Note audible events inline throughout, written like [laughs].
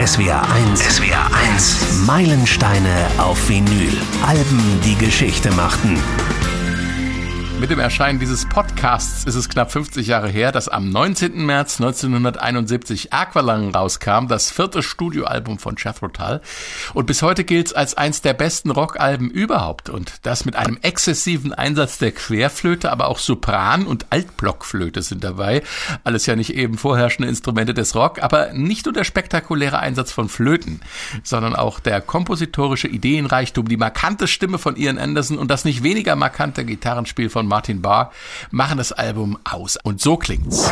SWR 1. SWR 1. Meilensteine auf Vinyl. Alben, die Geschichte machten. Mit dem Erscheinen dieses Podcasts ist es knapp 50 Jahre her, dass am 19. März 1971 Aqualung rauskam, das vierte Studioalbum von Jethro Tull. Und bis heute gilt es als eins der besten Rockalben überhaupt. Und das mit einem exzessiven Einsatz der Querflöte, aber auch Sopran- und Altblockflöte sind dabei. Alles ja nicht eben vorherrschende Instrumente des Rock, aber nicht nur der spektakuläre Einsatz von Flöten, sondern auch der kompositorische Ideenreichtum, die markante Stimme von Ian Anderson und das nicht weniger markante Gitarrenspiel von Martin Barr machen das Album aus. Und so klingt's.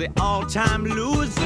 The all-time loser.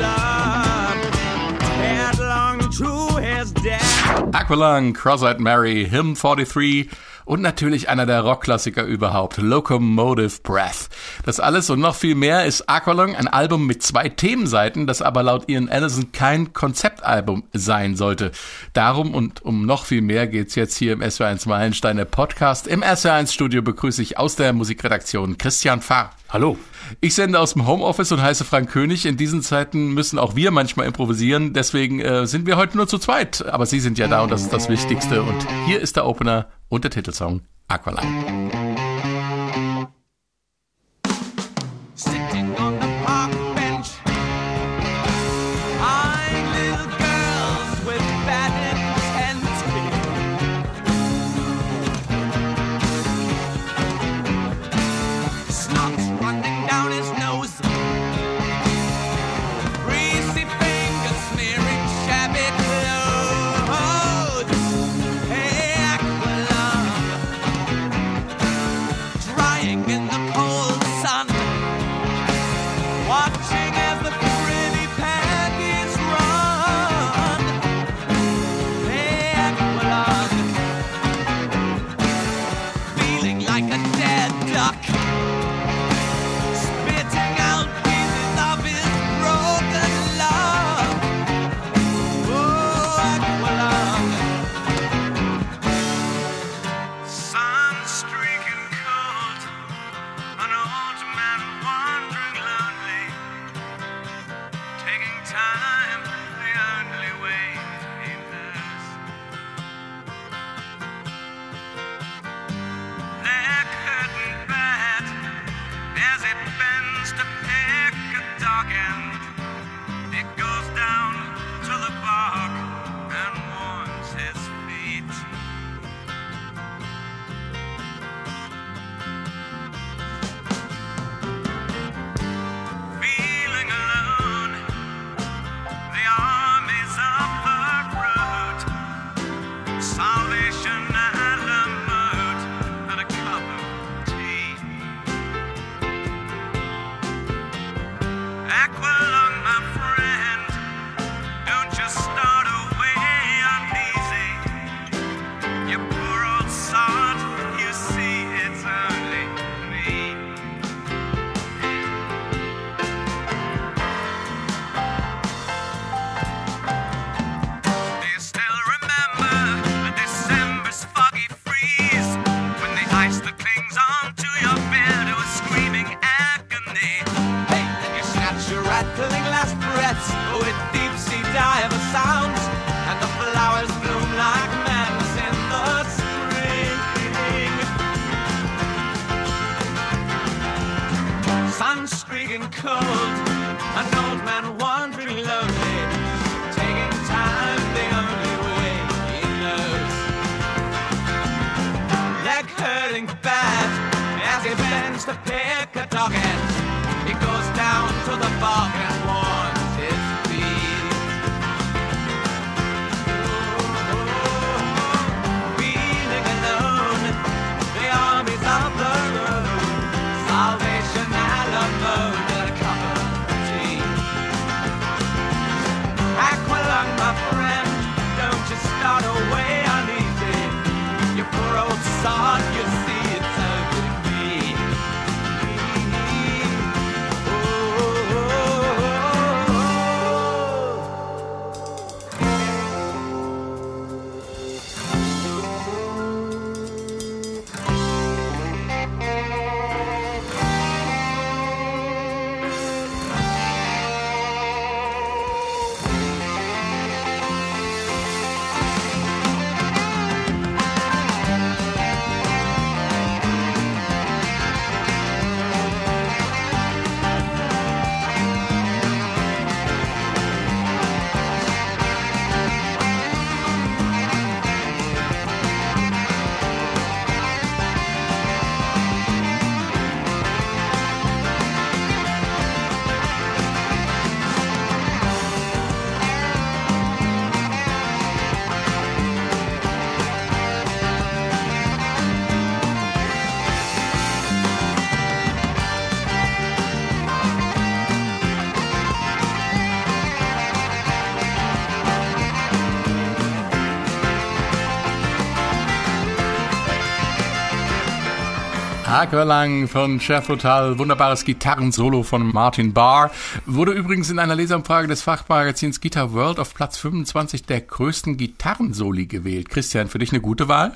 Headlong to his death. Aqualung, Cross-Eyed Mary, Hymn 43 und natürlich einer der Rockklassiker überhaupt, Locomotive Breath. Das alles und noch viel mehr ist Aqualung, ein Album mit zwei Themenseiten, das aber laut Ian Anderson kein Konzeptalbum sein sollte. Darum und um noch viel mehr geht's jetzt hier im SW1 Meilensteine Podcast. Im SW1 Studio begrüße ich aus der Musikredaktion Christian Fahr. Hallo. Ich sende aus dem Homeoffice und heiße Frank König. In diesen Zeiten müssen auch wir manchmal improvisieren. Deswegen äh, sind wir heute nur zu zweit. Aber Sie sind ja da und das ist das Wichtigste. Und hier ist der Opener und der Titelsong Aqualine. Aqualang von Chef Total, wunderbares Gitarrensolo von Martin Barr. Wurde übrigens in einer Leserumfrage des Fachmagazins Guitar World auf Platz 25 der größten Gitarrensoli gewählt. Christian, für dich eine gute Wahl?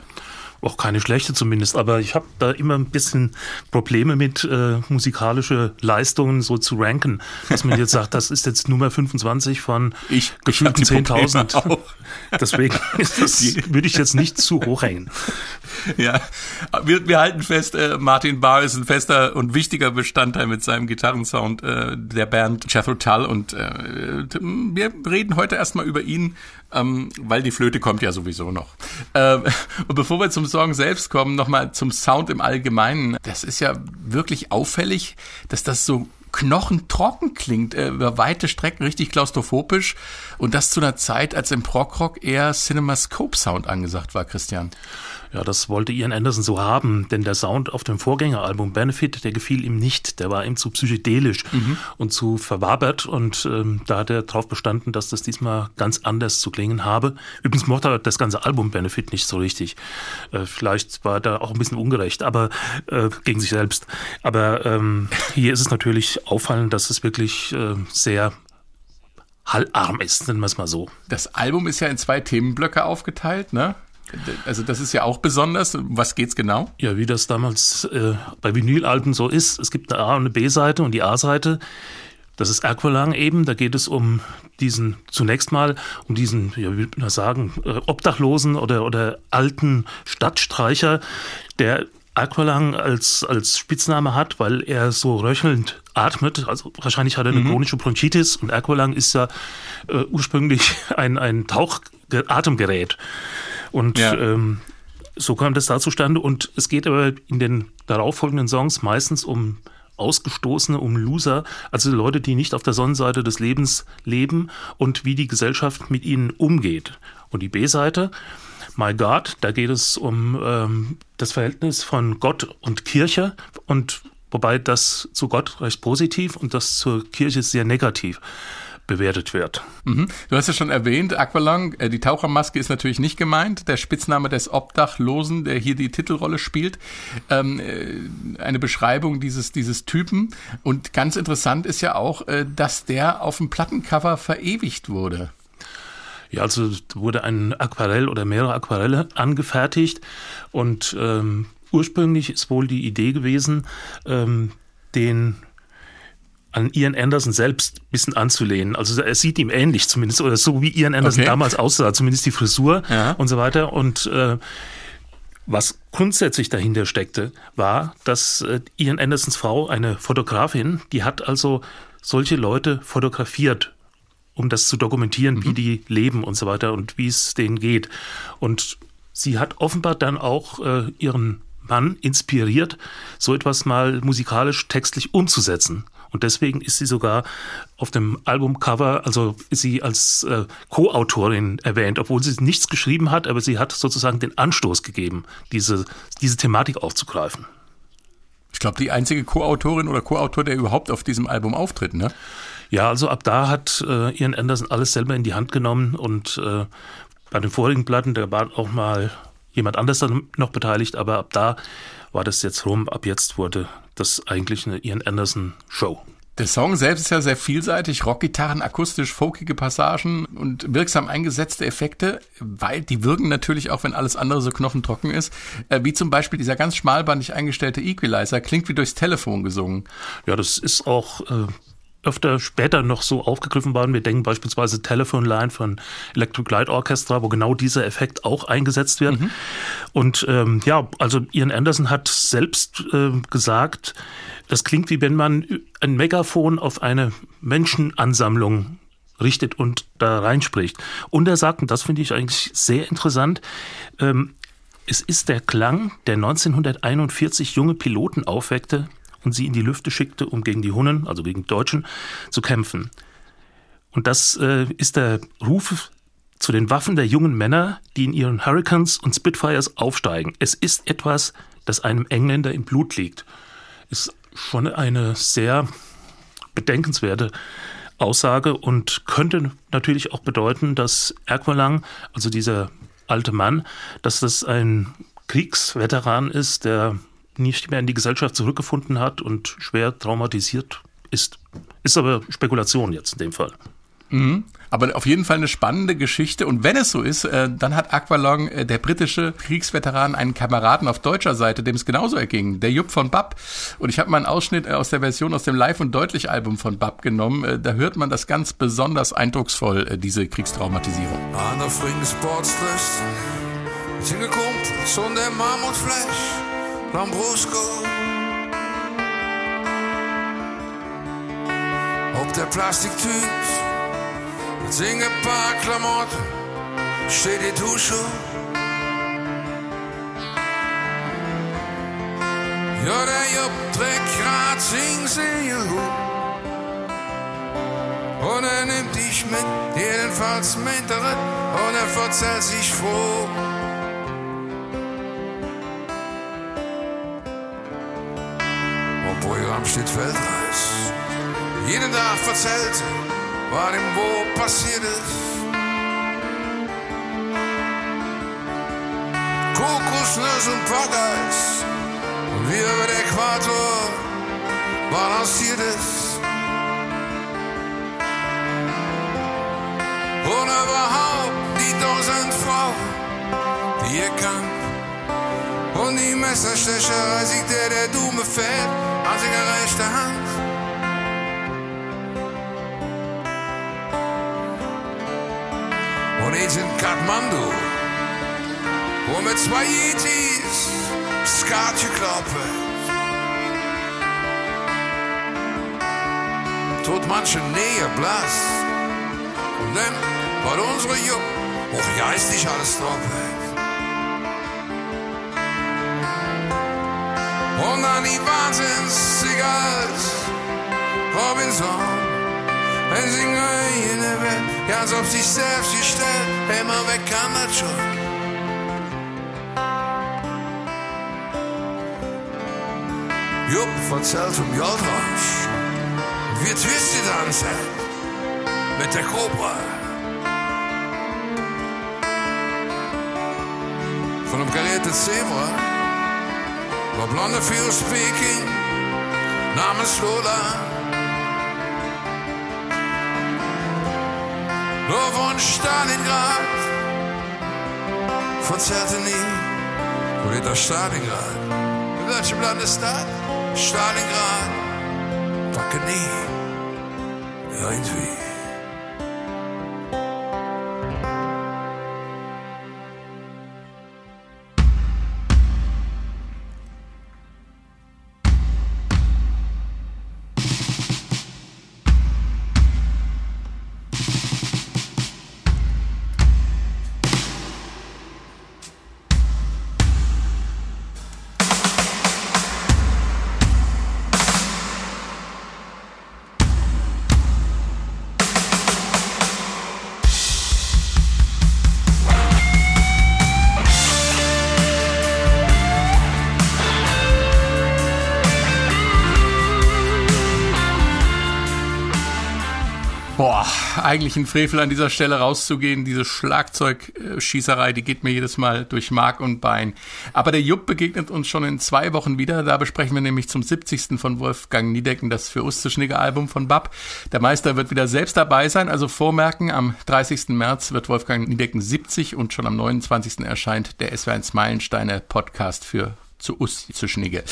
auch keine schlechte zumindest, aber ich habe da immer ein bisschen Probleme mit äh, musikalische Leistungen so zu ranken, dass man jetzt sagt, das ist jetzt Nummer 25 von ich, gefühlten 10.000. Deswegen [laughs] das, würde ich jetzt nicht zu hoch hängen. [laughs] Ja, wir, wir halten fest, äh, Martin Barr ist ein fester und wichtiger Bestandteil mit seinem Gitarrensound äh, der Band Tull und äh, wir reden heute erstmal über ihn, ähm, weil die Flöte kommt ja sowieso noch. Ähm, [laughs] und bevor wir zum Song selbst kommen, nochmal zum Sound im Allgemeinen. Das ist ja wirklich auffällig, dass das so knochentrocken klingt, äh, über weite Strecken richtig klaustrophobisch und das zu einer Zeit, als im Prog-Rock eher Cinemascope-Sound angesagt war, Christian. Ja, das wollte Ian Anderson so haben, denn der Sound auf dem Vorgängeralbum Benefit, der gefiel ihm nicht. Der war ihm zu psychedelisch mhm. und zu verwabert und ähm, da hat er darauf bestanden, dass das diesmal ganz anders zu klingen habe. Übrigens mochte er das ganze Album Benefit nicht so richtig. Äh, vielleicht war er da auch ein bisschen ungerecht, aber äh, gegen sich selbst. Aber ähm, hier ist es natürlich auffallend, dass es wirklich äh, sehr hallarm ist, nennen wir es mal so. Das Album ist ja in zwei Themenblöcke aufgeteilt, ne? Also das ist ja auch besonders. Was geht's genau? Ja, wie das damals äh, bei Vinylalben so ist. Es gibt eine A- und eine B-Seite und die A-Seite, das ist Aqualung eben. Da geht es um diesen, zunächst mal um diesen, ja, wie man sagen, äh, Obdachlosen oder, oder alten Stadtstreicher, der Aqualung als, als Spitzname hat, weil er so röchelnd atmet. Also wahrscheinlich hat er eine mhm. chronische Bronchitis und Aqualung ist ja äh, ursprünglich [laughs] ein, ein Tauchatemgerät. Und ja. ähm, so kam das da zustande. Und es geht aber in den darauffolgenden Songs meistens um Ausgestoßene, um Loser, also Leute, die nicht auf der Sonnenseite des Lebens leben und wie die Gesellschaft mit ihnen umgeht. Und die B-Seite, My God, da geht es um ähm, das Verhältnis von Gott und Kirche und wobei das zu Gott recht positiv und das zur Kirche sehr negativ bewertet wird. Mhm. Du hast ja schon erwähnt, Aqualung, äh, die Tauchermaske ist natürlich nicht gemeint. Der Spitzname des Obdachlosen, der hier die Titelrolle spielt, ähm, äh, eine Beschreibung dieses, dieses Typen. Und ganz interessant ist ja auch, äh, dass der auf dem Plattencover verewigt wurde. Ja, also wurde ein Aquarell oder mehrere Aquarelle angefertigt und ähm, ursprünglich ist wohl die Idee gewesen, ähm, den an Ian Anderson selbst ein bisschen anzulehnen. Also er sieht ihm ähnlich zumindest, oder so wie Ian Anderson okay. damals aussah, zumindest die Frisur ja. und so weiter. Und äh, was grundsätzlich dahinter steckte, war, dass äh, Ian Andersons Frau, eine Fotografin, die hat also solche Leute fotografiert, um das zu dokumentieren, mhm. wie die leben und so weiter und wie es denen geht. Und sie hat offenbar dann auch äh, ihren Mann inspiriert, so etwas mal musikalisch textlich umzusetzen. Und deswegen ist sie sogar auf dem Albumcover, also ist sie als äh, Co-Autorin erwähnt, obwohl sie nichts geschrieben hat, aber sie hat sozusagen den Anstoß gegeben, diese, diese Thematik aufzugreifen. Ich glaube, die einzige Co-Autorin oder Co-Autor, der überhaupt auf diesem Album auftritt, ne? Ja, also ab da hat äh, Ian Anderson alles selber in die Hand genommen und äh, bei den vorigen Platten, da war auch mal jemand anders dann noch beteiligt, aber ab da war das jetzt rum. Ab jetzt wurde das eigentlich eine Ian Anderson Show. Der Song selbst ist ja sehr vielseitig, Rockgitarren, akustisch, folkige Passagen und wirksam eingesetzte Effekte, weil die wirken natürlich auch, wenn alles andere so knochentrocken ist. Äh, wie zum Beispiel dieser ganz schmalbandig eingestellte Equalizer, klingt wie durchs Telefon gesungen. Ja, das ist auch äh, öfter später noch so aufgegriffen worden. Wir denken beispielsweise Telephone Line von Electric Light Orchestra, wo genau dieser Effekt auch eingesetzt wird. Mhm. Und ähm, ja, also Ian Anderson hat selbst äh, gesagt, das klingt wie wenn man ein Megafon auf eine Menschenansammlung richtet und da reinspricht. Und er sagt, und das finde ich eigentlich sehr interessant, ähm, es ist der Klang, der 1941 junge Piloten aufweckte, und sie in die Lüfte schickte, um gegen die Hunnen, also gegen die Deutschen, zu kämpfen. Und das äh, ist der Ruf zu den Waffen der jungen Männer, die in ihren Hurricanes und Spitfires aufsteigen. Es ist etwas, das einem Engländer im Blut liegt. Ist schon eine sehr bedenkenswerte Aussage und könnte natürlich auch bedeuten, dass Erquerlang, also dieser alte Mann, dass das ein Kriegsveteran ist, der nicht mehr in die Gesellschaft zurückgefunden hat und schwer traumatisiert ist. Ist aber Spekulation jetzt in dem Fall. Mhm. Aber auf jeden Fall eine spannende Geschichte. Und wenn es so ist, äh, dann hat Aqualong, äh, der britische Kriegsveteran, einen Kameraden auf deutscher Seite, dem es genauso erging, der Jupp von Bab. Und ich habe mal einen Ausschnitt äh, aus der Version aus dem Live- und Deutlich-Album von Bab genommen. Äh, da hört man das ganz besonders eindrucksvoll, äh, diese Kriegstraumatisierung. Vrienden sportstress, hingekommen, so der Marmorfleisch. Lambrusco. Op der Plastiktüte mit singe paar Klamotten steht die Dusche. Ja, der Jupp trägt grad sing Und er nimmt dich mit, jedenfalls mit der und er verzählt sich froh. Programm steht Weltreis. Jeden Tag verzählt, was ihm wo passiert ist. Kokosnuss und Packeis. Und wie über der Äquator balanciert ist. Und überhaupt die tausend Frauen, die er kann. Und die Messerstecherei siegt der, der dumme Fett an seiner rechten Hand. Und ich in Kathmandu, wo mit zwei Yetis Skat geklappt Tut manche Nähe blass. Und dann war unsere Jupp, auch geistig alles drauf. Und dann die Wahnsinns-Cigars Robinson. Wenn sie in der Welt Ganz auf sich selbst gestellt Immer weg kann das schon. Jupp erzählt vom Jordrausch Wir twistet tanzen Mit der Cobra Von einem karierten Zebra war blonde viel speaking namens Lola. Nur von Stalingrad verzerrte nie, wo liegt das Stalingrad? In welchem Land ist das? Stalingrad, packe nie, irgendwie. Eigentlich ein Frevel an dieser Stelle rauszugehen. Diese Schlagzeugschießerei, die geht mir jedes Mal durch Mark und Bein. Aber der Jupp begegnet uns schon in zwei Wochen wieder. Da besprechen wir nämlich zum 70. von Wolfgang Niedecken das für uns zu Schnigge Album von Bab. Der Meister wird wieder selbst dabei sein, also vormerken, am 30. März wird Wolfgang Niedecken 70 und schon am 29. erscheint der SW1 Meilensteine Podcast für zu us zu Schnigge.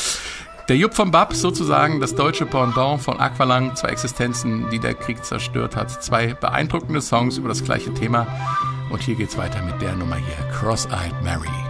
Der Jupp von Bab, sozusagen das deutsche Pendant von Aqualang, zwei Existenzen, die der Krieg zerstört hat. Zwei beeindruckende Songs über das gleiche Thema. Und hier geht's weiter mit der Nummer hier, Cross-Eyed Mary.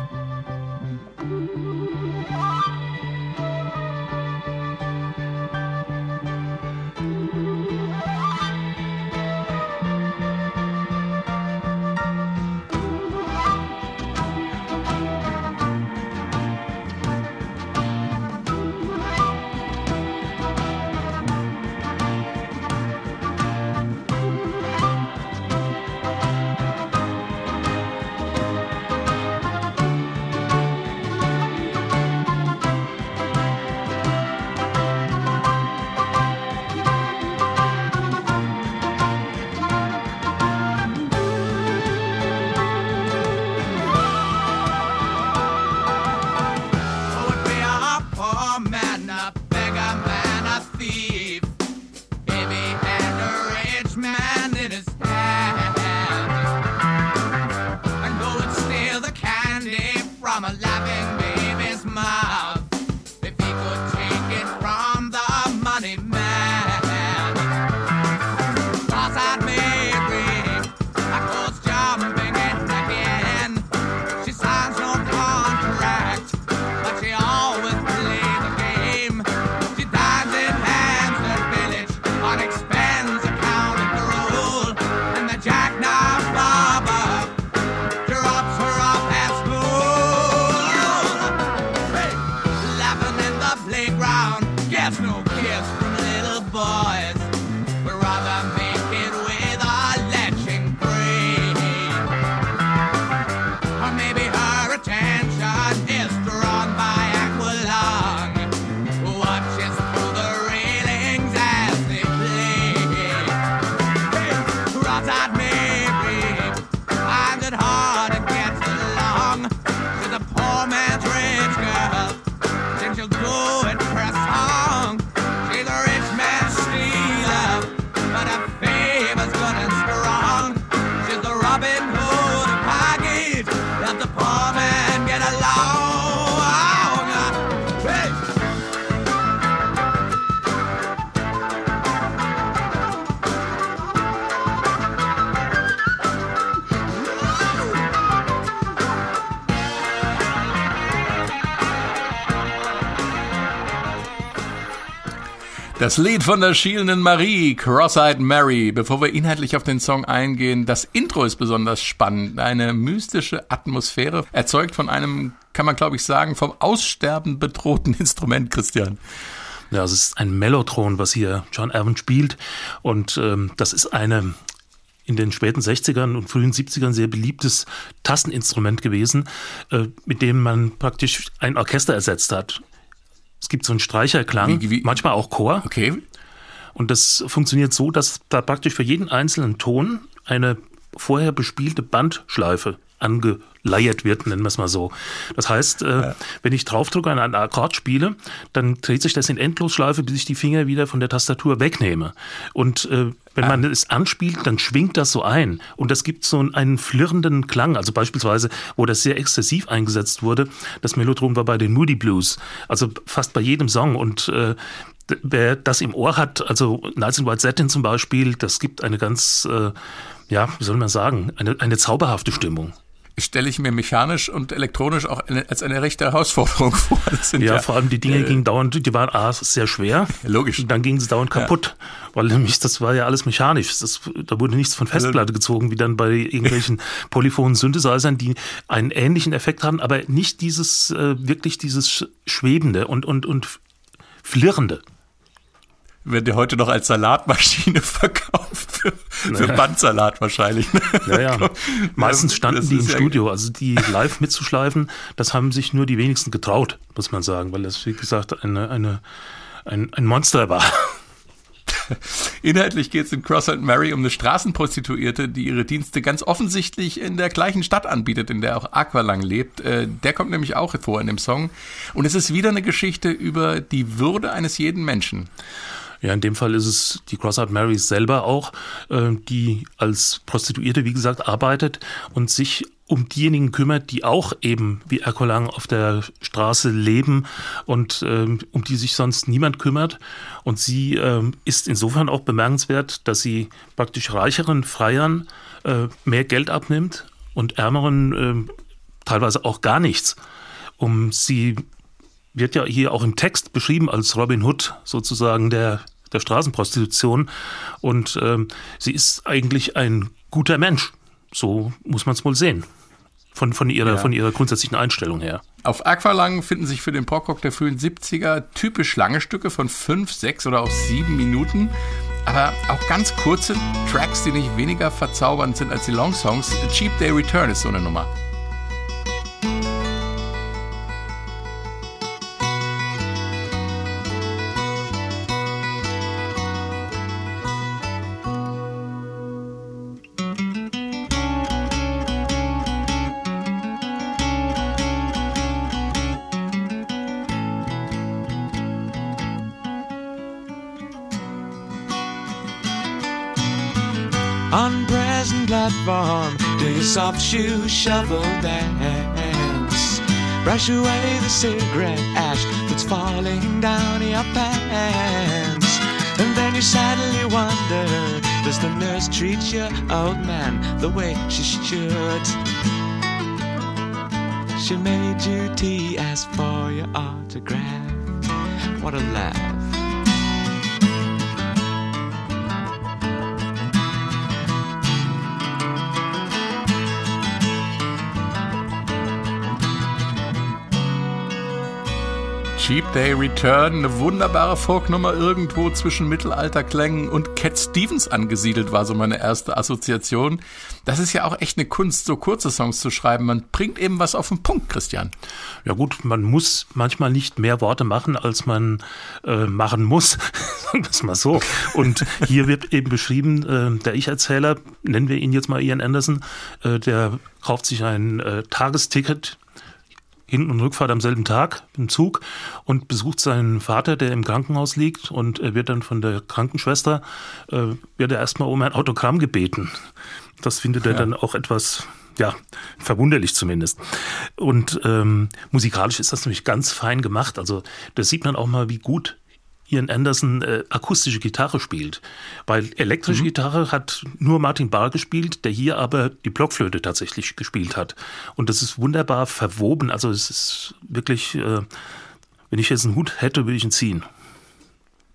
Das Lied von der schielenden Marie, Cross-Eyed Mary. Bevor wir inhaltlich auf den Song eingehen, das Intro ist besonders spannend. Eine mystische Atmosphäre, erzeugt von einem, kann man glaube ich sagen, vom Aussterben bedrohten [laughs] Instrument, Christian. Ja, es ist ein Mellotron, was hier John Evans spielt. Und ähm, das ist eine in den späten 60ern und frühen 70ern sehr beliebtes Tasteninstrument gewesen, äh, mit dem man praktisch ein Orchester ersetzt hat. Es gibt so einen Streicherklang, wie, wie? manchmal auch Chor. Okay. Und das funktioniert so, dass da praktisch für jeden einzelnen Ton eine vorher bespielte Bandschleife angeleiert wird, nennen wir es mal so. Das heißt, äh, ja. wenn ich draufdrücke und einen Akkord spiele, dann dreht sich das in Endlosschleife, bis ich die Finger wieder von der Tastatur wegnehme. Und äh, wenn ah. man es anspielt, dann schwingt das so ein. Und das gibt so einen flirrenden Klang. Also beispielsweise, wo das sehr exzessiv eingesetzt wurde, das Melodrom war bei den Moody Blues. Also fast bei jedem Song. Und äh, wer das im Ohr hat, also Nights in White Satin zum Beispiel, das gibt eine ganz, äh, ja, wie soll man sagen, eine, eine zauberhafte Stimmung stelle ich mir mechanisch und elektronisch auch eine, als eine rechte Herausforderung [laughs] vor. Ja, ja, vor allem die Dinge äh, gingen dauernd, die waren A, sehr schwer. Logisch. Und dann gingen sie dauernd kaputt, ja. weil nämlich das war ja alles mechanisch. Das, da wurde nichts von Festplatte gezogen, wie dann bei irgendwelchen [laughs] polyphonen Synthesizern, die einen ähnlichen Effekt haben, aber nicht dieses, äh, wirklich dieses Schwebende und, und, und Flirrende wird dir heute noch als Salatmaschine [laughs] verkauft. Für, naja. Bandsalat wahrscheinlich. Ja, ja. Meistens standen das die im Studio. Also die live mitzuschleifen, das haben sich nur die wenigsten getraut, muss man sagen, weil das, wie gesagt, eine, eine, ein, ein Monster war. [laughs] Inhaltlich geht es in Cross and Mary um eine Straßenprostituierte, die ihre Dienste ganz offensichtlich in der gleichen Stadt anbietet, in der auch Aqualang lebt. Äh, der kommt nämlich auch vor in dem Song. Und es ist wieder eine Geschichte über die Würde eines jeden Menschen. Ja, in dem Fall ist es die Crossheart Mary selber auch, äh, die als Prostituierte, wie gesagt, arbeitet und sich um diejenigen kümmert, die auch eben wie Erkolang auf der Straße leben und ähm, um die sich sonst niemand kümmert. Und sie ähm, ist insofern auch bemerkenswert, dass sie praktisch reicheren Freiern äh, mehr Geld abnimmt und ärmeren äh, teilweise auch gar nichts. Um sie wird ja hier auch im Text beschrieben als Robin Hood sozusagen der, der Straßenprostitution. Und ähm, sie ist eigentlich ein guter Mensch. So muss man es wohl sehen. Von, von, ihrer, ja. von ihrer grundsätzlichen Einstellung her. Auf Aqualang finden sich für den Pockrock der frühen 70er typisch lange Stücke von fünf, sechs oder auch sieben Minuten. Aber auch ganz kurze Tracks, die nicht weniger verzaubernd sind als die Longsongs. Cheap Day Return ist so eine Nummer. Platform, do your soft shoe shovel dance. Brush away the cigarette ash that's falling down your pants. And then you sadly wonder, does the nurse treat your old man the way she should? She made you tea, asked for your autograph. What a laugh. Cheap Day Return, eine wunderbare Folknummer irgendwo zwischen Mittelalterklängen und Cat Stevens angesiedelt, war so meine erste Assoziation. Das ist ja auch echt eine Kunst, so kurze Songs zu schreiben. Man bringt eben was auf den Punkt, Christian. Ja gut, man muss manchmal nicht mehr Worte machen, als man äh, machen muss, [laughs] sagen wir es mal so. Und hier wird eben beschrieben, äh, der Ich-Erzähler, nennen wir ihn jetzt mal Ian Anderson, äh, der kauft sich ein äh, Tagesticket Hin- und Rückfahrt am selben Tag im Zug und besucht seinen Vater, der im Krankenhaus liegt und er wird dann von der Krankenschwester, äh, wird er erstmal um ein Autogramm gebeten. Das findet er ja. dann auch etwas, ja, verwunderlich zumindest. Und ähm, musikalisch ist das nämlich ganz fein gemacht. Also da sieht man auch mal, wie gut Ian Anderson äh, akustische Gitarre spielt. Weil elektrische mhm. Gitarre hat nur Martin Barr gespielt, der hier aber die Blockflöte tatsächlich gespielt hat. Und das ist wunderbar verwoben. Also es ist wirklich, äh, wenn ich jetzt einen Hut hätte, würde ich ihn ziehen.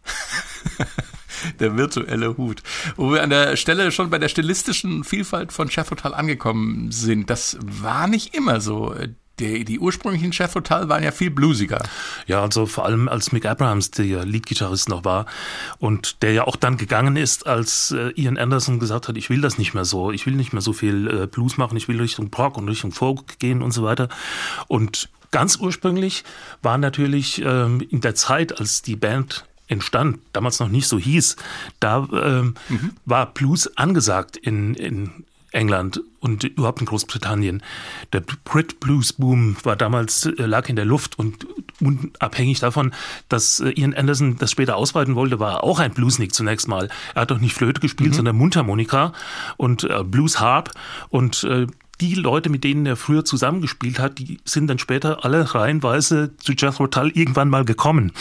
[laughs] der virtuelle Hut. Wo wir an der Stelle schon bei der stilistischen Vielfalt von Chef Hotel angekommen sind. Das war nicht immer so die, die ursprünglichen Chef Hotel waren ja viel bluesiger. Ja, also vor allem als Mick Abrahams der Leadgitarrist noch war und der ja auch dann gegangen ist, als äh, Ian Anderson gesagt hat, ich will das nicht mehr so, ich will nicht mehr so viel äh, Blues machen, ich will Richtung Prog und Richtung Folk gehen und so weiter. Und ganz ursprünglich war natürlich ähm, in der Zeit, als die Band entstand, damals noch nicht so hieß, da ähm, mhm. war Blues angesagt in, in England und überhaupt in Großbritannien. Der Brit Blues Boom war damals, äh, lag in der Luft und unabhängig davon, dass äh, Ian Anderson das später ausweiten wollte, war er auch ein Bluesnick zunächst mal. Er hat doch nicht Flöte gespielt, mhm. sondern Mundharmonika und äh, Blues Harp und äh, die Leute, mit denen er früher zusammengespielt hat, die sind dann später alle reihenweise zu Jethro Tull irgendwann mal gekommen.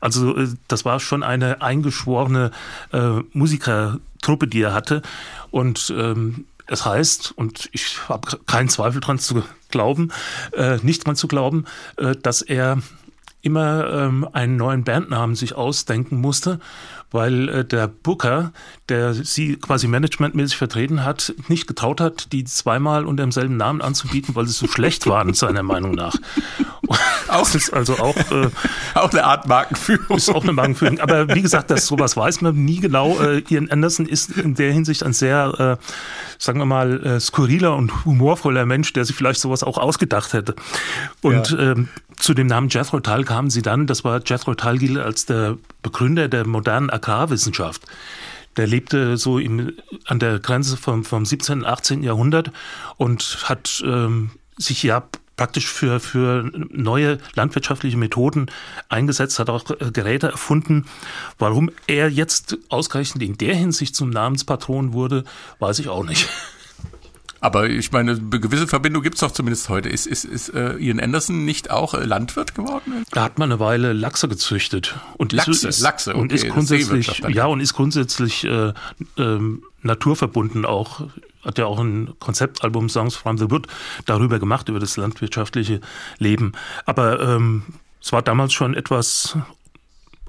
Also äh, das war schon eine eingeschworene äh, Musikertruppe, die er hatte. Und ähm, das heißt, und ich habe keinen Zweifel dran zu glauben, äh, nicht dran zu glauben, äh, dass er immer ähm, einen neuen Bandnamen sich ausdenken musste weil äh, der Booker, der sie quasi managementmäßig vertreten hat, nicht getraut hat, die zweimal unter demselben Namen anzubieten, weil sie so schlecht waren, [laughs] seiner Meinung nach. Auch ist also auch äh, [laughs] auch eine Art Markenführung. Ist auch eine Markenführung. Aber wie gesagt, das sowas weiß man nie genau. Äh, Ian Anderson ist in der Hinsicht ein sehr, äh, sagen wir mal, äh, skurriler und humorvoller Mensch, der sich vielleicht sowas auch ausgedacht hätte. Und ja. ähm, zu dem Namen Jethro Tull kamen sie dann. Das war Jethro Tull gilt als der Begründer der modernen Agrarwissenschaft. Der lebte so im, an der Grenze vom, vom 17. und 18. Jahrhundert und hat ähm, sich ja praktisch für, für neue landwirtschaftliche Methoden eingesetzt, hat auch äh, Geräte erfunden. Warum er jetzt ausgerechnet in der Hinsicht zum Namenspatron wurde, weiß ich auch nicht. Aber ich meine, eine gewisse Verbindung gibt es doch zumindest heute. Ist, ist, ist äh, Ian Anderson nicht auch äh, Landwirt geworden? Da hat man eine Weile Lachse gezüchtet. Und Lachse, ist, Lachse, okay, und ist grundsätzlich, ja, und ist grundsätzlich äh, ähm, naturverbunden auch. Hat ja auch ein Konzeptalbum Songs from the Wood darüber gemacht, über das landwirtschaftliche Leben. Aber ähm, es war damals schon etwas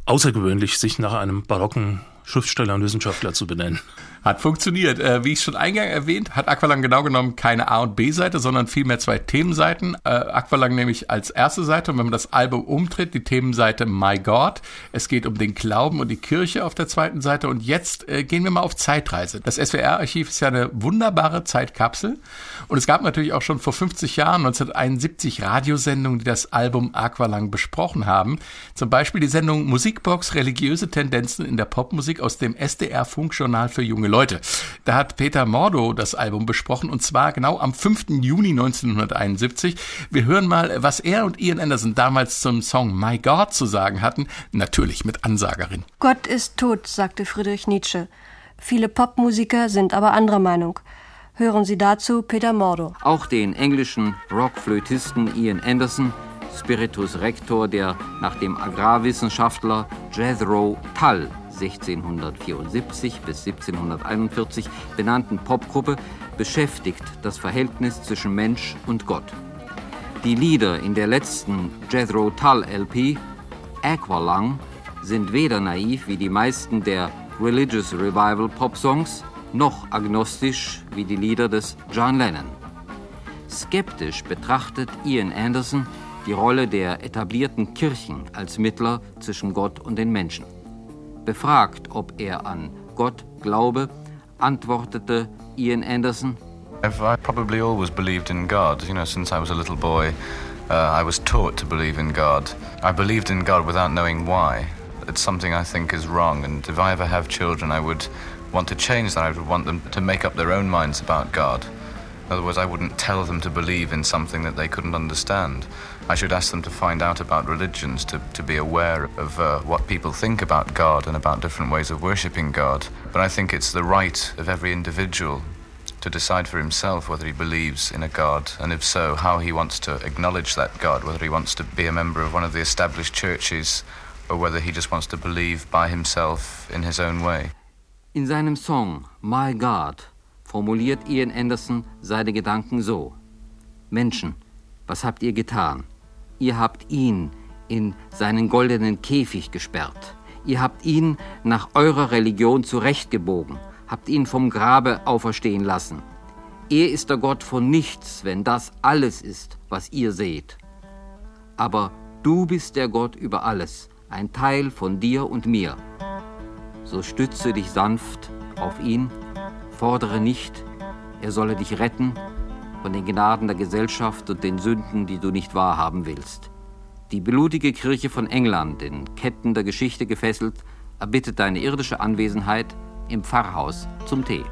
außergewöhnlich, sich nach einem barocken Schriftsteller und Wissenschaftler zu benennen. Hat funktioniert. Äh, wie ich schon eingangs erwähnt, hat Aqualang genau genommen keine A- und B-Seite, sondern vielmehr zwei Themenseiten. Äh, Aqualang nämlich als erste Seite und wenn man das Album umtritt, die Themenseite My God. Es geht um den Glauben und die Kirche auf der zweiten Seite. Und jetzt äh, gehen wir mal auf Zeitreise. Das SWR-Archiv ist ja eine wunderbare Zeitkapsel. Und es gab natürlich auch schon vor 50 Jahren, 1971, Radiosendungen, die das Album Aqualang besprochen haben. Zum Beispiel die Sendung Musikbox Religiöse Tendenzen in der Popmusik aus dem SDR-Funkjournal für junge Leute. Da hat Peter Mordo das Album besprochen und zwar genau am 5. Juni 1971. Wir hören mal, was er und Ian Anderson damals zum Song My God zu sagen hatten, natürlich mit Ansagerin. Gott ist tot, sagte Friedrich Nietzsche. Viele Popmusiker sind aber anderer Meinung. Hören Sie dazu Peter Mordo. Auch den englischen Rockflötisten Ian Anderson, Spiritus Rector der nach dem Agrarwissenschaftler Jethro Tull 1674 bis 1741 benannten Popgruppe beschäftigt das Verhältnis zwischen Mensch und Gott. Die Lieder in der letzten Jethro Tull LP, Aqualung, sind weder naiv wie die meisten der Religious Revival Pop-Songs, noch agnostisch wie die Lieder des John Lennon. Skeptisch betrachtet Ian Anderson die Rolle der etablierten Kirchen als Mittler zwischen Gott und den Menschen. Befragt, ob er an Gott glaube, antwortete Ian Anderson, I've probably always believed in God. You know, since I was a little boy, uh, I was taught to believe in God. I believed in God without knowing why. It's something I think is wrong, and if I ever have children, I would want to change that. I would want them to make up their own minds about God. In other words, I wouldn't tell them to believe in something that they couldn't understand. I should ask them to find out about religions, to, to be aware of uh, what people think about God and about different ways of worshipping God. But I think it's the right of every individual to decide for himself whether he believes in a God, and if so, how he wants to acknowledge that God, whether he wants to be a member of one of the established churches or whether he just wants to believe by himself in his own way. In seinem Song My God formuliert Ian Anderson seine Gedanken so. Menschen, was habt ihr getan? Ihr habt ihn in seinen goldenen Käfig gesperrt. Ihr habt ihn nach eurer Religion zurechtgebogen, habt ihn vom Grabe auferstehen lassen. Er ist der Gott von nichts, wenn das alles ist, was ihr seht. Aber du bist der Gott über alles, ein Teil von dir und mir. So stütze dich sanft auf ihn, fordere nicht, er solle dich retten von den Gnaden der Gesellschaft und den Sünden, die du nicht wahrhaben willst. Die blutige Kirche von England, in Ketten der Geschichte gefesselt, erbittet deine irdische Anwesenheit im Pfarrhaus zum Tee.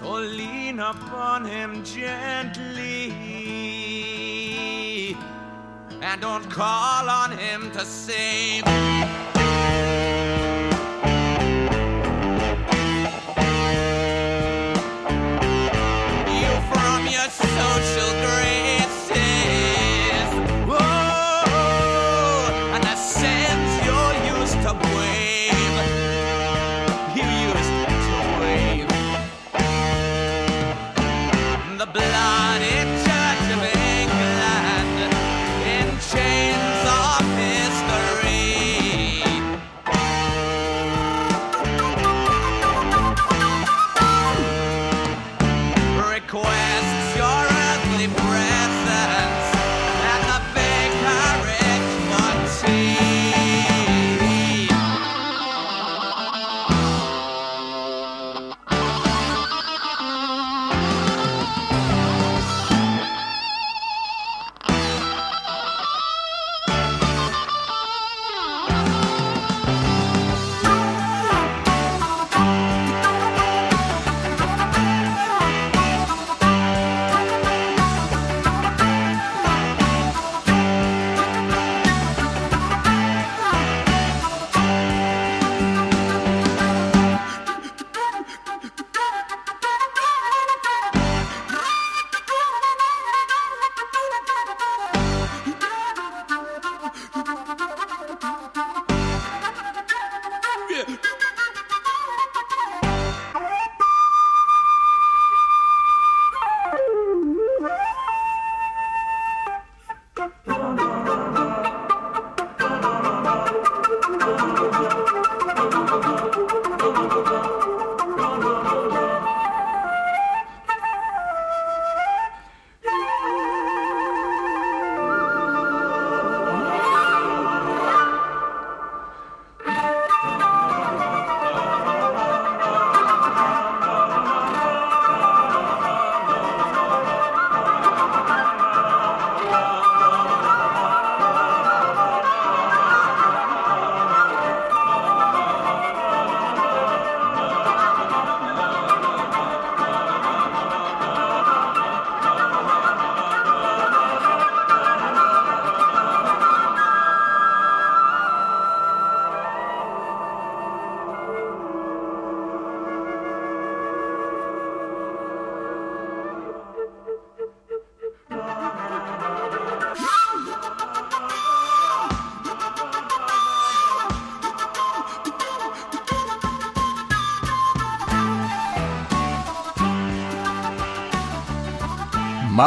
So lean upon him gently and don't call on him to save. You from your social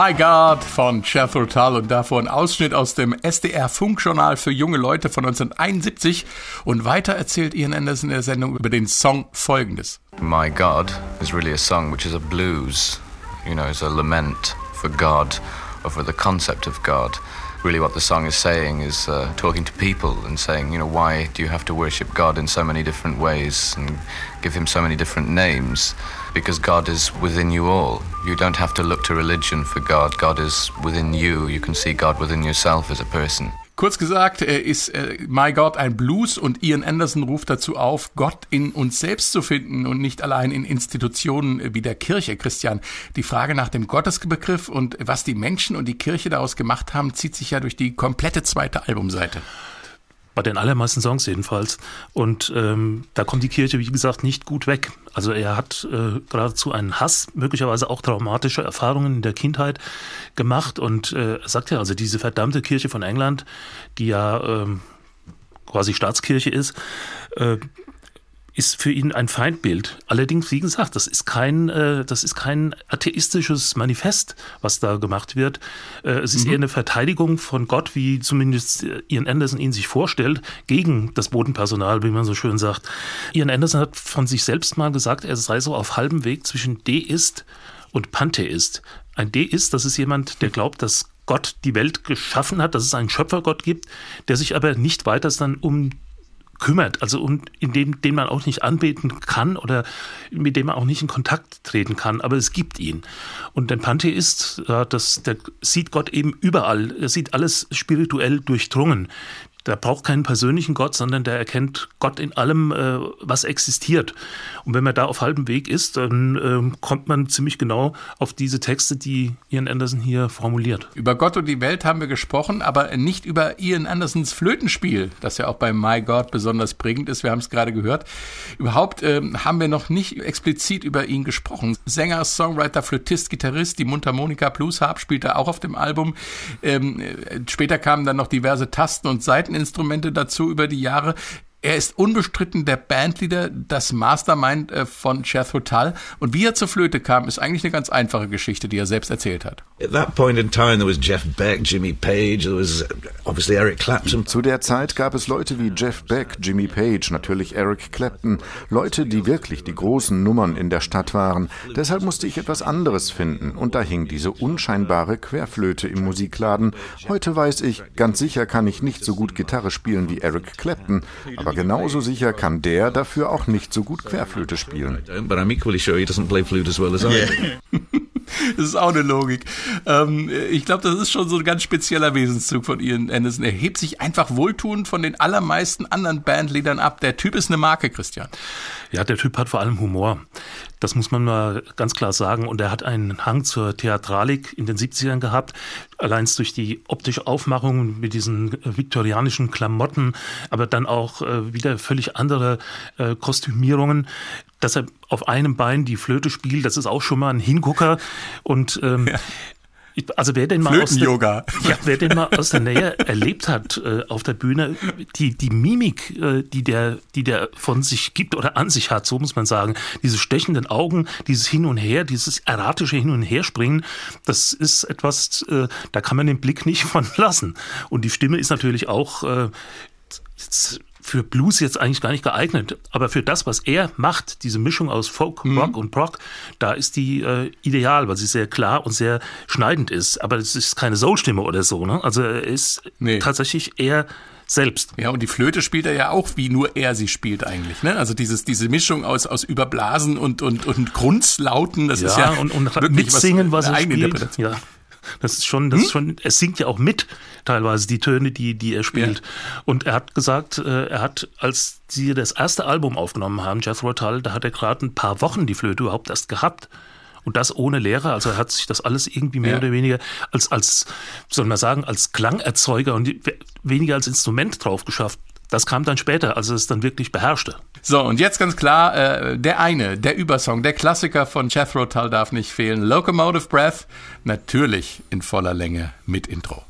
My God von Jethro Tull und davor ein Ausschnitt aus dem SDR Funkjournal für junge Leute von 1971 und weiter erzählt Ian Anderson in der Sendung über den Song folgendes. My God is really a song which is a blues, you know, it's a lament for God or for the concept of God. Really, what the song is saying is uh, talking to people and saying, you know, why do you have to worship God in so many different ways and give Him so many different names? Because God is within you all. You don't have to look to religion for God. God is within you. You can see God within yourself as a person. Kurz gesagt, ist äh, My God ein Blues und Ian Anderson ruft dazu auf, Gott in uns selbst zu finden und nicht allein in Institutionen wie der Kirche, Christian. Die Frage nach dem Gottesbegriff und was die Menschen und die Kirche daraus gemacht haben, zieht sich ja durch die komplette zweite Albumseite. Bei den allermeisten Songs jedenfalls. Und ähm, da kommt die Kirche, wie gesagt, nicht gut weg. Also er hat äh, geradezu einen Hass, möglicherweise auch traumatische Erfahrungen in der Kindheit gemacht. Und äh, sagt ja, also diese verdammte Kirche von England, die ja ähm, quasi Staatskirche ist, äh, ist für ihn ein Feindbild. Allerdings, wie gesagt, das ist kein, äh, das ist kein atheistisches Manifest, was da gemacht wird. Äh, es ist eher eine Verteidigung von Gott, wie zumindest Ian Anderson ihn sich vorstellt, gegen das Bodenpersonal, wie man so schön sagt. Ian Anderson hat von sich selbst mal gesagt, er sei so auf halbem Weg zwischen Deist und Pantheist. Ein Deist, das ist jemand, der glaubt, dass Gott die Welt geschaffen hat, dass es einen Schöpfergott gibt, der sich aber nicht weiter dann um kümmert, also und in dem, den man auch nicht anbeten kann oder mit dem man auch nicht in Kontakt treten kann, aber es gibt ihn. Und der Pantheist, ja, das, der sieht Gott eben überall, er sieht alles spirituell durchdrungen. Der braucht keinen persönlichen Gott, sondern der erkennt Gott in allem, äh, was existiert. Und wenn man da auf halbem Weg ist, dann äh, kommt man ziemlich genau auf diese Texte, die Ian Anderson hier formuliert. Über Gott und die Welt haben wir gesprochen, aber nicht über Ian Andersons Flötenspiel, das ja auch bei My God besonders prägend ist. Wir haben es gerade gehört. Überhaupt äh, haben wir noch nicht explizit über ihn gesprochen. Sänger, Songwriter, Flötist, Gitarrist, die Mundharmonika Blues Harp spielt er auch auf dem Album. Ähm, äh, später kamen dann noch diverse Tasten und Seiteninstrumente dazu über die Jahre. Er ist unbestritten der Bandleader, das Mastermind äh, von Jethro Tull. Und wie er zur Flöte kam, ist eigentlich eine ganz einfache Geschichte, die er selbst erzählt hat. At that point in time, there was Jeff Beck, Jimmy Page, there was obviously Eric Clapton. Zu der Zeit gab es Leute wie Jeff Beck, Jimmy Page, natürlich Eric Clapton, Leute, die wirklich die großen Nummern in der Stadt waren. Deshalb musste ich etwas anderes finden und da hing diese unscheinbare Querflöte im Musikladen. Heute weiß ich, ganz sicher kann ich nicht so gut Gitarre spielen wie Eric Clapton, aber genauso sicher kann der dafür auch nicht so gut Querflöte spielen. But I'm equally sure he doesn't play flute as well as I do. [laughs] Das ist auch eine Logik. Ähm, ich glaube, das ist schon so ein ganz spezieller Wesenszug von Ian Anderson. Er hebt sich einfach wohltuend von den allermeisten anderen Bandleadern ab. Der Typ ist eine Marke, Christian. Ja, der Typ hat vor allem Humor. Das muss man mal ganz klar sagen. Und er hat einen Hang zur Theatralik in den 70ern gehabt. Allein durch die optische Aufmachung mit diesen äh, viktorianischen Klamotten, aber dann auch äh, wieder völlig andere äh, Kostümierungen. Dass er auf einem Bein die Flöte spielt, das ist auch schon mal ein Hingucker. Und ähm, Ja. Also wer den mal aus der, [laughs] ja, wer den mal aus der Nähe erlebt hat äh, auf der Bühne, die, die Mimik, äh, die, der, die der von sich gibt oder an sich hat, so muss man sagen, diese stechenden Augen, dieses Hin und Her, dieses erratische Hin und Herspringen, das ist etwas, äh, da kann man den Blick nicht [laughs] von lassen. Und die Stimme ist natürlich auch äh, jetzt für Blues jetzt eigentlich gar nicht geeignet, aber für das, was er macht, diese Mischung aus Folk, Mhm. Rock und Prog, da ist die äh, ideal, weil sie sehr klar und sehr schneidend ist. Aber es ist keine Soul-Stimme oder so. Ne? Also er ist Nee. tatsächlich er selbst. Ja, und die Flöte spielt er ja auch, wie nur er sie spielt eigentlich. Ne? Also dieses, diese Mischung aus, aus Überblasen und, und, und Grunzlauten, das ist ja und, und wirklich mitsingen, was, eine er spielt. Ja. Das ist schon, das ist schon, er singt ja auch mit, teilweise die Töne, die, die er spielt. Und er hat gesagt, äh, er hat, als sie das erste Album aufgenommen haben, Jethro Tull, da hat er gerade ein paar Wochen die Flöte überhaupt erst gehabt. Und das ohne Lehrer, also er hat sich das alles irgendwie mehr Ja. oder weniger als, als, soll man sagen, als Klangerzeuger und we- weniger als Instrument drauf geschafft. Das kam dann später, als er es dann wirklich beherrschte. So, und jetzt ganz klar, äh, der eine, der Übersong, der Klassiker von Jethro Tull darf nicht fehlen. Locomotive Breath, natürlich in voller Länge mit Intro.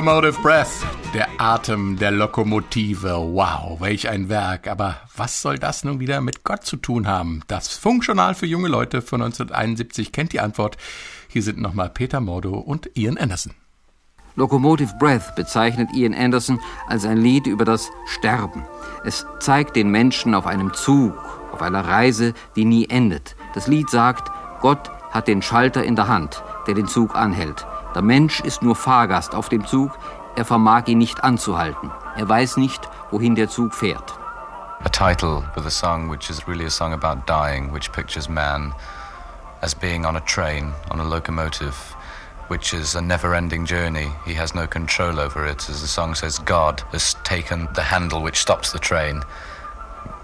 Locomotive Breath, der Atem der Lokomotive. Wow, welch ein Werk. Aber was soll das nun wieder mit Gott zu tun haben? Das Funkjournal für junge Leute von 1971 kennt die Antwort. Hier sind nochmal Peter Mordo und Ian Anderson. Locomotive Breath bezeichnet Ian Anderson als ein Lied über das Sterben. Es zeigt den Menschen auf einem Zug, auf einer Reise, die nie endet. Das Lied sagt, Gott hat den Schalter in der Hand, der den Zug anhält. Der Mensch ist nur Fahrgast auf dem Zug, er vermag ihn nicht anzuhalten. Er weiß nicht, wohin der Zug fährt. a title with a song which is really a song about dying, which pictures man as being on a train, on a locomotive, which is a never ending journey. He has no control over it. As the song says, God has taken the handle which stops the train.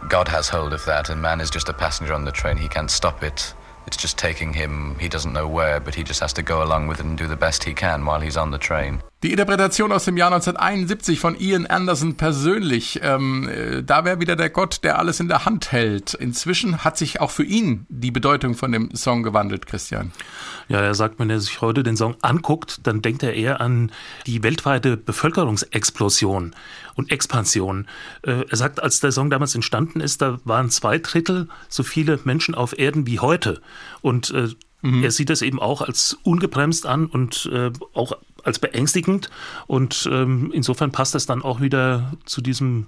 God has hold of that, and man is just a passenger on the train. He can't stop it. It's just taking him, he doesn't know where, but he just has to go along with it and do the best he can while he's on the train. Die Interpretation aus dem Jahr 1971 von Ian Anderson persönlich, ähm, äh, da wäre wieder der Gott, der alles in der Hand hält. Inzwischen hat sich auch für ihn die Bedeutung von dem Song gewandelt, Christian. Ja, er sagt, wenn er sich heute den Song anguckt, dann denkt er eher an die weltweite Bevölkerungsexplosion und Expansion. Äh, Er sagt, als der Song damals entstanden ist, da waren zwei Drittel so viele Menschen auf Erden wie heute. Und äh, er sieht das eben auch als ungebremst an und äh, auch als beängstigend. Und ähm, insofern passt das dann auch wieder zu diesem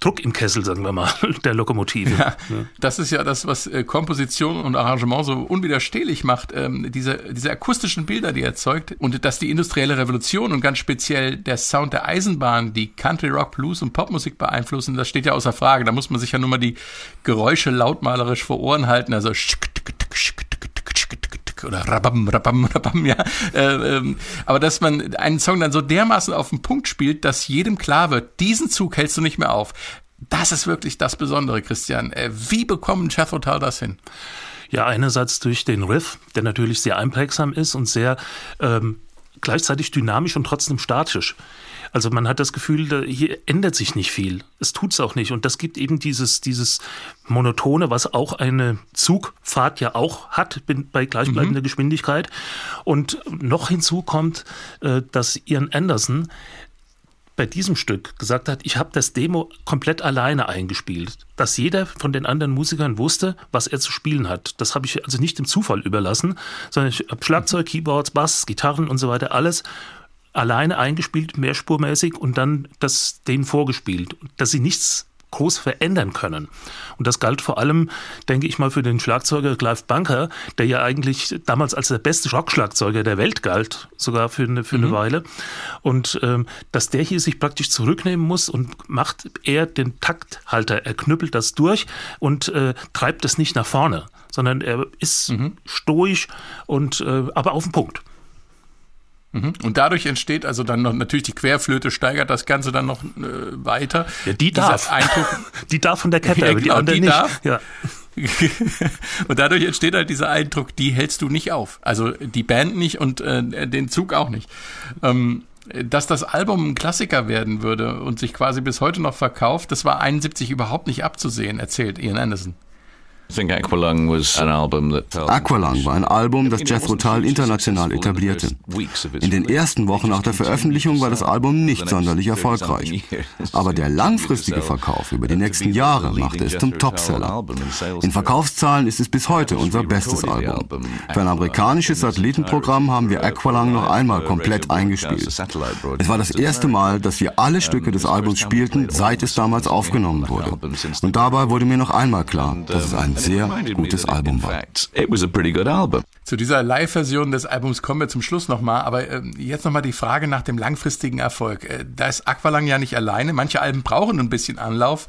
Druck im Kessel, sagen wir mal, [laughs] der Lokomotive. Ja, das ist ja das, was äh, Komposition und Arrangement so unwiderstehlich macht. Ähm, diese, diese akustischen Bilder, die er erzeugt und dass die industrielle Revolution und ganz speziell der Sound der Eisenbahn, die Country, Rock, Blues und Popmusik beeinflussen, das steht ja außer Frage. Da muss man sich ja nur mal die Geräusche lautmalerisch vor Ohren halten. Also oder rabam, rabam, [laughs] rabam, ja. Äh, ähm, aber dass man einen Song dann so dermaßen auf den Punkt spielt, dass jedem klar wird, diesen Zug hältst du nicht mehr auf. Das ist wirklich das Besondere, Christian. Äh, wie bekommen Jethro Tull das hin? Ja, einerseits durch den Riff, der natürlich sehr einprägsam ist und sehr ähm, gleichzeitig dynamisch und trotzdem statisch. Also man hat das Gefühl, hier ändert sich nicht viel. Es tut's auch nicht. Und das gibt eben dieses, dieses Monotone, was auch eine Zugfahrt ja auch hat bei gleichbleibender Geschwindigkeit. Und noch hinzu kommt, äh, dass Ian Anderson bei diesem Stück gesagt hat, ich habe das Demo komplett alleine eingespielt, dass jeder von den anderen Musikern wusste, was er zu spielen hat. Das habe ich also nicht dem Zufall überlassen, sondern ich habe Schlagzeug, Keyboards, Bass, Gitarren und so weiter alles alleine eingespielt, mehrspurmäßig und dann das denen vorgespielt, dass sie nichts groß verändern können. Und das galt vor allem, denke ich mal, für den Schlagzeuger Clive Bunker, der ja eigentlich damals als der beste Rockschlagzeuger der Welt galt, sogar für eine, für eine mhm. Weile. Und ähm, dass der hier sich praktisch zurücknehmen muss und macht er den Takthalter, er knüppelt das durch und äh, treibt es nicht nach vorne, sondern er ist mhm. stoisch und äh, aber auf den Punkt. Mhm. Und dadurch entsteht also dann noch natürlich die Querflöte steigert das Ganze dann noch äh, weiter. Ja, die darf. Eindruck, [laughs] die darf von der Kette, [laughs] ja, genau, die, die nicht. darf. Ja. [laughs] und dadurch entsteht halt dieser Eindruck, die hältst du nicht auf. Also die Band nicht und äh, den Zug auch nicht. Ähm, dass das Album ein Klassiker werden würde und sich quasi bis heute noch verkauft, das war 71 überhaupt nicht abzusehen, erzählt Ian Anderson. Aqualung war ein Album, das Jethro Tull international etablierte. In den ersten Wochen nach der Veröffentlichung war das Album nicht sonderlich erfolgreich. [laughs] Aber der langfristige Verkauf über die nächsten Jahre machte es zum Topseller. In Verkaufszahlen ist es bis heute unser bestes Album. Für ein amerikanisches Satellitenprogramm haben wir Aqualung noch einmal komplett eingespielt. Es war das erste Mal, dass wir alle Stücke des Albums spielten, seit es damals aufgenommen wurde. Und dabei wurde mir noch einmal klar, dass es ein sehr gutes Album war. Zu dieser Live-Version des Albums kommen wir zum Schluss nochmal, aber äh, jetzt nochmal die Frage nach dem langfristigen Erfolg. Äh, da ist Aqualung ja nicht alleine. Manche Alben brauchen ein bisschen Anlauf.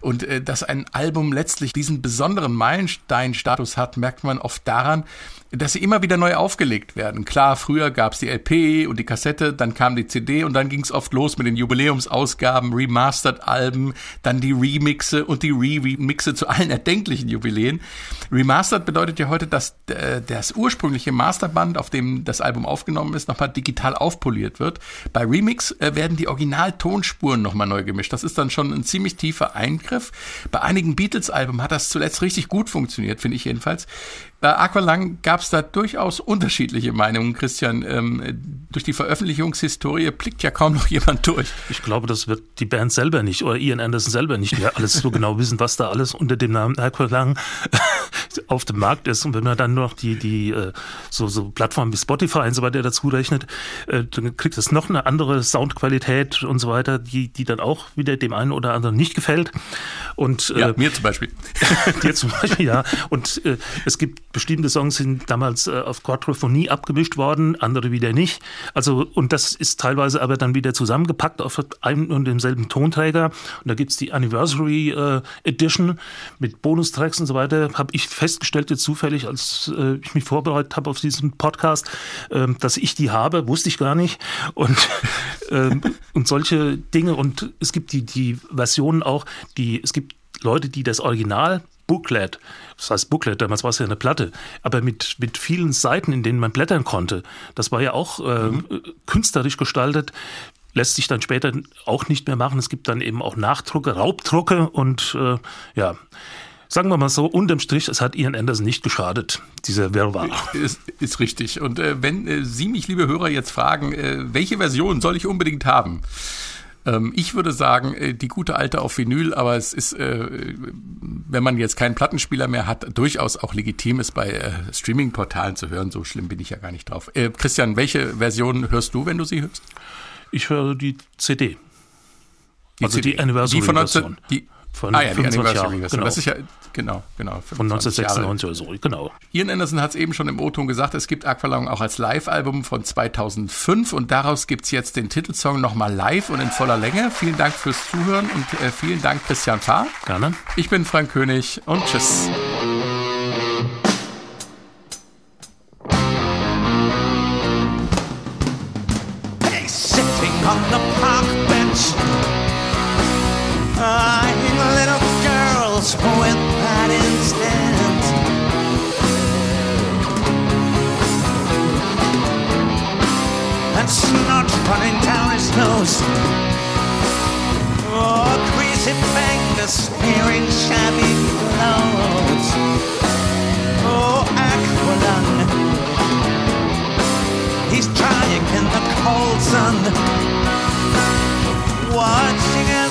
Und äh, dass ein Album letztlich diesen besonderen Meilenstein-Status hat, merkt man oft daran, dass sie immer wieder neu aufgelegt werden. Klar, früher gab es die LP und die Kassette, dann kam die CD und dann ging es oft los mit den Jubiläumsausgaben, Remastered-Alben, dann die Remixe und die Re-Remixe zu allen erdenklichen Jubiläen. Remastered bedeutet ja heute, dass äh, das ursprüngliche Masterband, auf dem das Album aufgenommen ist, nochmal digital aufpoliert wird. Bei Remix äh, werden die Original-Tonspuren nochmal neu gemischt. Das ist dann schon ein ziemlich tiefer Eingriff. Bei einigen Beatles-Alben hat das zuletzt richtig gut funktioniert, finde ich jedenfalls. Bei Aqualang gab es da durchaus unterschiedliche Meinungen, Christian. Ähm, durch die Veröffentlichungshistorie blickt ja kaum noch jemand durch. Ich glaube, das wird die Band selber nicht oder Ian Anderson selber nicht mehr alles so genau wissen, was da alles unter dem Namen Aqualang [laughs] auf dem Markt ist. Und wenn man dann noch die, die äh, so, so Plattformen wie Spotify und so weiter dazu rechnet, äh, dann kriegt es noch eine andere Soundqualität und so weiter, die, die dann auch wieder dem einen oder anderen nicht gefällt. Und, äh, ja, mir zum Beispiel. [laughs] dir zum Beispiel, ja. Und äh, es gibt bestimmte Songs sind damals äh, auf Quadrophonie abgemischt worden, andere wieder nicht. Also, und das ist teilweise aber dann wieder zusammengepackt auf einem und demselben Tonträger. Und da gibt es die Anniversary äh, Edition mit Bonustracks und so weiter. Habe ich festgestellt jetzt zufällig, als äh, ich mich vorbereitet habe auf diesen Podcast, ähm, dass ich die habe, wusste ich gar nicht. Und, [laughs] ähm, und solche Dinge. Und es gibt die, die Versionen auch, die, es gibt Leute, die das Original Booklet, das heißt Booklet, damals war es ja eine Platte, aber mit, mit vielen Seiten, in denen man blättern konnte. Das war ja auch äh, mhm. künstlerisch gestaltet lässt sich dann später auch nicht mehr machen. Es gibt dann eben auch Nachdrucke, Raubdrucke und äh, ja, sagen wir mal so, unterm Strich, es hat Ian Anderson nicht geschadet, dieser Wirrwarr. Ist, ist richtig. Und äh, wenn äh, Sie mich, liebe Hörer, jetzt fragen, äh, welche Version soll ich unbedingt haben? Ähm, ich würde sagen, äh, die gute alte auf Vinyl, aber es ist, äh, wenn man jetzt keinen Plattenspieler mehr hat, durchaus auch legitim ist, bei äh, Streaming-Portalen zu hören. So schlimm bin ich ja gar nicht drauf. Christian, welche Version hörst du, wenn du sie hörst? Ich höre die CD. Die also CD. die Anniversary-Version. Die, von ah, ja, 25 Jahren. Genau. Das ist ja, genau, genau. Von 1996 oder so, genau. Ian Anderson hat es eben schon im O-Ton gesagt, es gibt Aqualung auch als Live-Album von 2005 und daraus gibt es jetzt den Titelsong nochmal live und in voller Länge. Vielen Dank fürs Zuhören und äh, vielen Dank Christian Fahr. Gerne. Ich bin Frank König und tschüss. Hey, sitting on the park bench. With. And running down his nose. Oh, greasy fingers shabby clothes. Oh. He's trying in the cold sun. Watching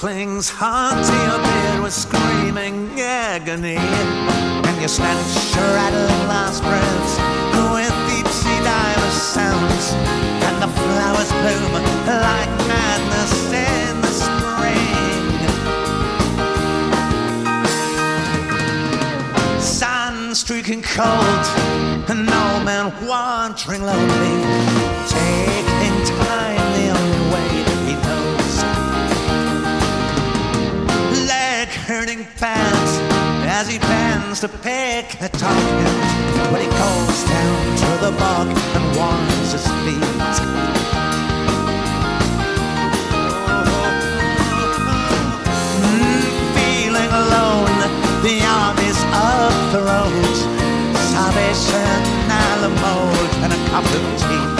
clings onto your beard with screaming agony? And you snatched your rattling last breaths with deep sea diver sounds, and the flowers bloom like madness in the spring. Sun streaking cold, and no man wandering lonely, taking time fast as he bends to pick a target when he goes down to the bog and warms his feet. Mm, feeling alone, the army's up the road. Salvation, Alamo, and a cup of tea.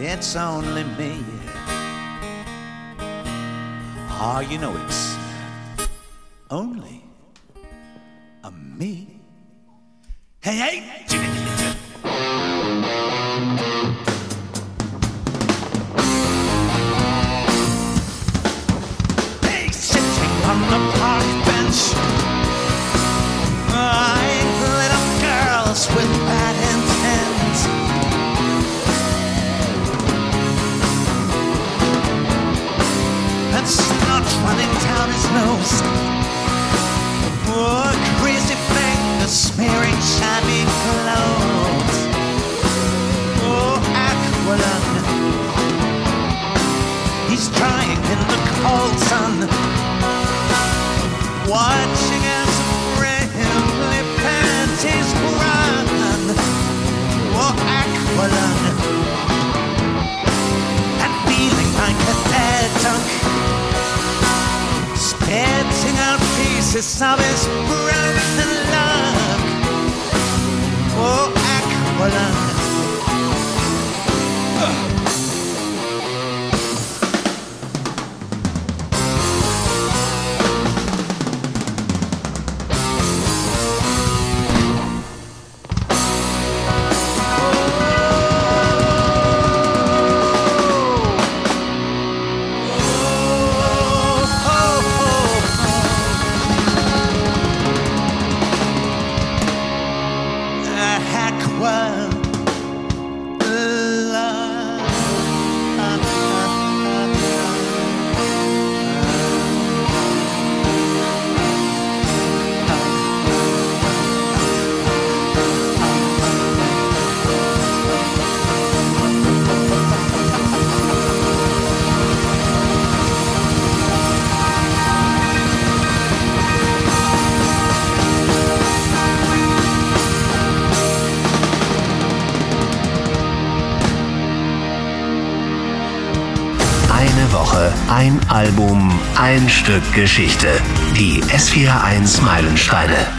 It's only me. Oh, you know it's ein Stück Geschichte. Die S41 Meilensteine.